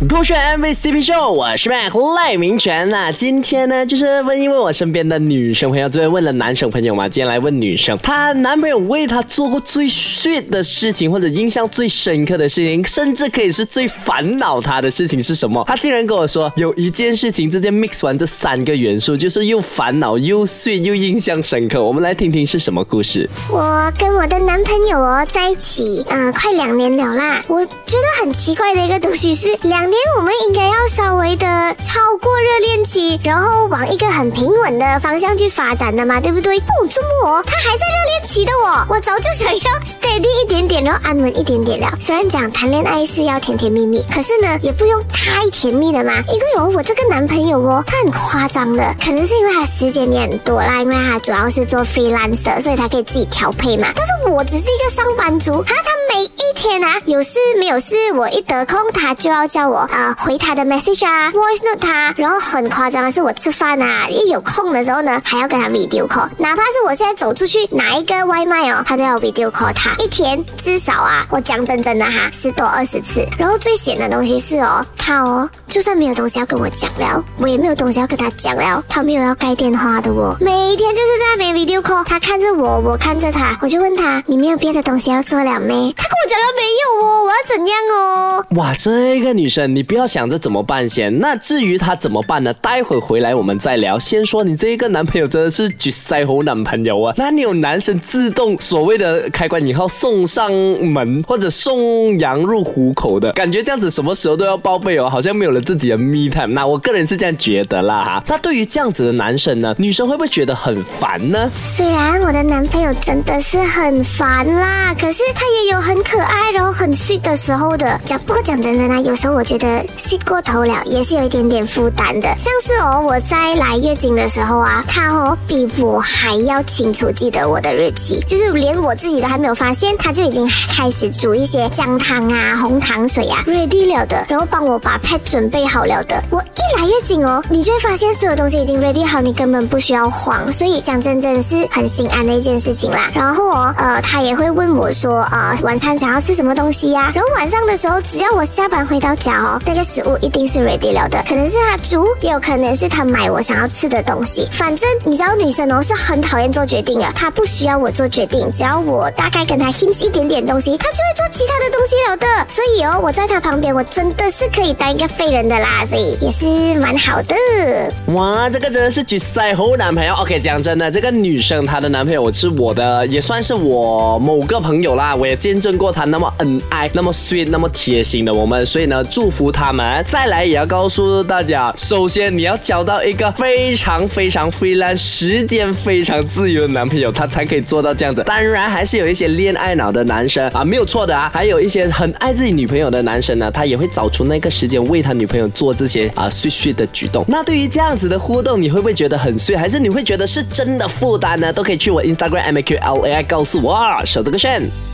秀。勾选 MVCp 秀，我是 Mac 赖明全那今天呢，就是问一问我身边的女生朋友，昨天问了男生朋友嘛，今天来问女生，她男朋友为她做过最 sweet 的事情，或者印象最深刻的事情，甚至可以是最烦恼她的事情是什么？她竟然跟我说，有一件事情直接 mix 完这三个元素，就是又烦恼又 sweet 又印象深刻。我们来听听是什么故事。我跟我的男朋友哦在一起，嗯、快两年了啦。我觉得很奇怪的一个东西是，两两年我们应该要稍微的超过热恋期，然后往一个很平稳的方向去发展的嘛，对不对？不，这么哦，他还在热恋期的我，我早就想要 steady，然后安稳一点点了。虽然讲谈恋爱是要甜甜蜜蜜，可是呢，也不用太甜蜜的嘛。因为哦，我这个男朋友哦，他很夸张的，可能是因为他时间也很多啦，因为他主要是做 freelance 的，所以他可以自己调配嘛。但是我只是一个上班族，他他每一天啊，有事没有事，我一得空他就要叫我啊、回他的 message 啊，voice note 他，然后很夸张的是我吃饭啊，一有空的时候呢，还要跟他 video call，哪怕是我现在走出去拿一个外卖哦，他都要 video call 他，一天至少啊，我讲真真的哈，十多二十次。然后最险的东西是哦，他哦，就算没有东西要跟我讲了，我也没有东西要跟他讲了，他没有要盖电话的哦，每天就是在没 video call，他看着我，我看着他，我就问他，你没有别的东西要做了没？他讲了没有哦，我要怎样哦？哇，这个女生，你不要想着怎么办先。那至于她怎么办呢？待会回来我们再聊。先说你这一个男朋友真的是绝塞猴男朋友啊！那你有男生自动所谓的开关以后送上门，或者送羊入虎口的感觉，这样子什么时候都要报备哦，好像没有了自己的 me time。那我个人是这样觉得啦哈。那对于这样子的男生呢，女生会不会觉得很烦呢？虽然我的男朋友真的是很烦啦，可是他也有很可可爱，然后很 sweet 的时候的。讲不过讲真的呢，有时候我觉得 sweet 过头了，也是有一点点负担的。像是哦，我在来月经的时候啊，他哦比我还要清楚记得我的日期，就是连我自己都还没有发现，他就已经开始煮一些姜汤啊、红糖水啊 ready 了的，然后帮我把 pad 准备好了的。我一来月经哦，你就会发现所有东西已经 ready 好，你根本不需要慌。所以讲真真是很心安的一件事情啦。然后哦，呃，他也会问我说，呃，晚餐想要吃什么东西呀、然后晚上的时候，只要我下班回到家哦，那个食物一定是 ready 了的，可能是他煮，也有可能是他买我想要吃的东西。反正你知道，女生哦是很讨厌做决定的，她不需要我做决定，只要我大概跟她 hint 一点点东西，她就会做其他的东西了的。所以哦，我在她旁边，我真的是可以当一个废人的啦，所以也是蛮好的。哇，这个真的是举赛后男朋友。OK，讲真的，这个女生她的男朋友是我的，也算是我某个朋友啦。我也见证过他那么恩爱、那么 sweet、那么贴心的我们，所以呢，祝福他们。再来也要告诉大家，首先你要交到一个非常非常 freelance、时间非常自由的男朋友，他才可以做到这样子。当然，还是有一些恋爱脑的男生啊，没有错的啊。还有一些很爱自己女朋友的男生呢，他也会找出那个时间为他女朋友做这些啊 sweet sweet 的举动。那对于这样子的互动，你会不会觉得很碎，还是你会觉得是真的负担呢？都可以去我 Instagram m q l a I 告诉我，守这个线。